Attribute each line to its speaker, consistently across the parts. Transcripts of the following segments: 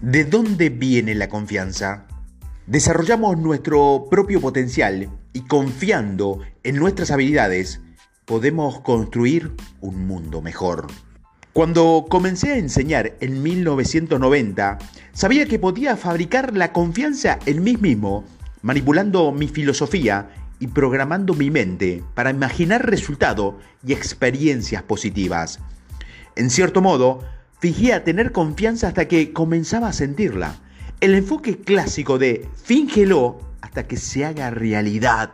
Speaker 1: ¿De dónde viene la confianza? Desarrollamos nuestro propio potencial y confiando en nuestras habilidades podemos construir un mundo mejor. Cuando comencé a enseñar en 1990, sabía que podía fabricar la confianza en mí mismo, manipulando mi filosofía y programando mi mente para imaginar resultados y experiencias positivas. En cierto modo, Fingía tener confianza hasta que comenzaba a sentirla. El enfoque clásico de fíngelo hasta que se haga realidad.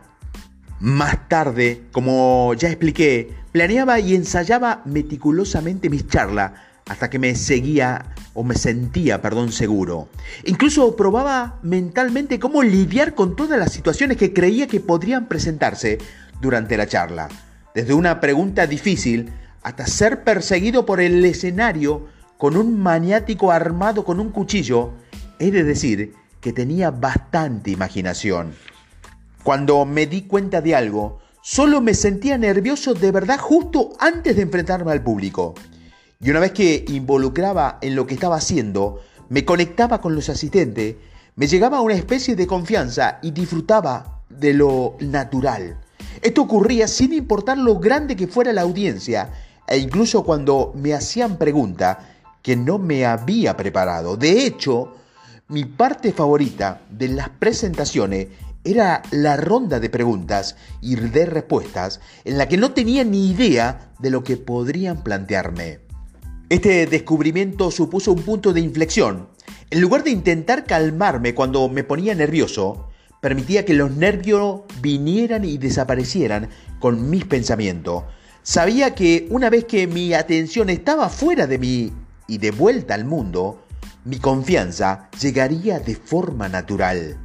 Speaker 1: Más tarde, como ya expliqué, planeaba y ensayaba meticulosamente mis charlas hasta que me seguía o me sentía, perdón, seguro. Incluso probaba mentalmente cómo lidiar con todas las situaciones que creía que podrían presentarse durante la charla. Desde una pregunta difícil hasta ser perseguido por el escenario con un maniático armado con un cuchillo, he de decir que tenía bastante imaginación. Cuando me di cuenta de algo, solo me sentía nervioso de verdad justo antes de enfrentarme al público. Y una vez que involucraba en lo que estaba haciendo, me conectaba con los asistentes, me llegaba una especie de confianza y disfrutaba de lo natural. Esto ocurría sin importar lo grande que fuera la audiencia e incluso cuando me hacían preguntas que no me había preparado. De hecho, mi parte favorita de las presentaciones era la ronda de preguntas y de respuestas en la que no tenía ni idea de lo que podrían plantearme. Este descubrimiento supuso un punto de inflexión. En lugar de intentar calmarme cuando me ponía nervioso, permitía que los nervios vinieran y desaparecieran con mis pensamientos. Sabía que una vez que mi atención estaba fuera de mi y de vuelta al mundo, mi confianza llegaría de forma natural.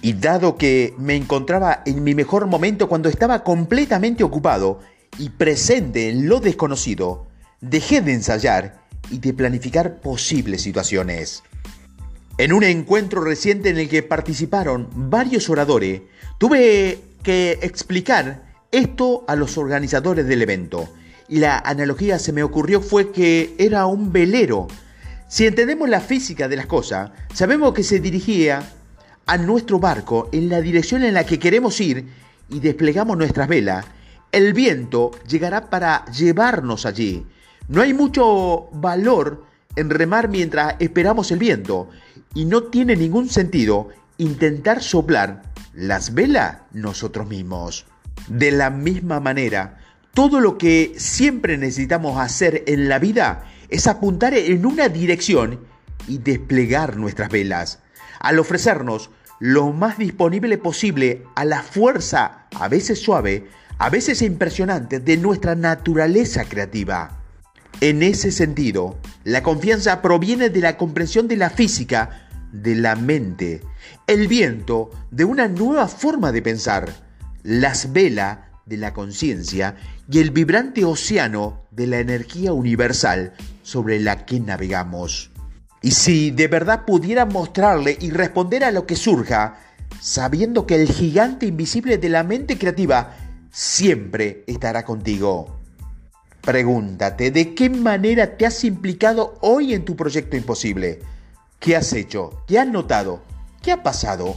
Speaker 1: Y dado que me encontraba en mi mejor momento cuando estaba completamente ocupado y presente en lo desconocido, dejé de ensayar y de planificar posibles situaciones. En un encuentro reciente en el que participaron varios oradores, tuve que explicar esto a los organizadores del evento la analogía se me ocurrió fue que era un velero. Si entendemos la física de las cosas, sabemos que se dirigía a nuestro barco en la dirección en la que queremos ir y desplegamos nuestras velas, el viento llegará para llevarnos allí. No hay mucho valor en remar mientras esperamos el viento y no tiene ningún sentido intentar soplar las velas nosotros mismos. De la misma manera, todo lo que siempre necesitamos hacer en la vida es apuntar en una dirección y desplegar nuestras velas. Al ofrecernos lo más disponible posible a la fuerza, a veces suave, a veces impresionante, de nuestra naturaleza creativa. En ese sentido, la confianza proviene de la comprensión de la física, de la mente, el viento de una nueva forma de pensar, las velas de la conciencia y el vibrante océano de la energía universal sobre la que navegamos. Y si de verdad pudiera mostrarle y responder a lo que surja, sabiendo que el gigante invisible de la mente creativa siempre estará contigo. Pregúntate, ¿de qué manera te has implicado hoy en tu proyecto imposible? ¿Qué has hecho? ¿Qué has notado? ¿Qué ha pasado?